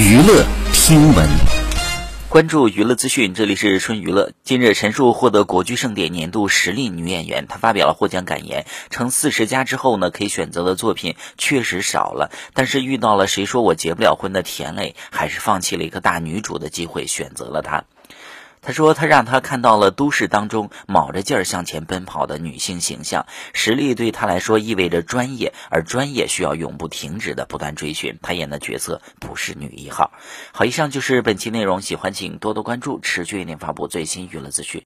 娱乐听闻，关注娱乐资讯，这里是春娱乐。近日，陈数获得国剧盛典年度实力女演员，她发表了获奖感言，称四十加之后呢，可以选择的作品确实少了，但是遇到了谁说我结不了婚的田磊，还是放弃了一个大女主的机会，选择了她。他说：“他让他看到了都市当中卯着劲儿向前奔跑的女性形象，实力对他来说意味着专业，而专业需要永不停止的不断追寻。他演的角色不是女一号。”好，以上就是本期内容，喜欢请多多关注，持续为您发布最新娱乐资讯。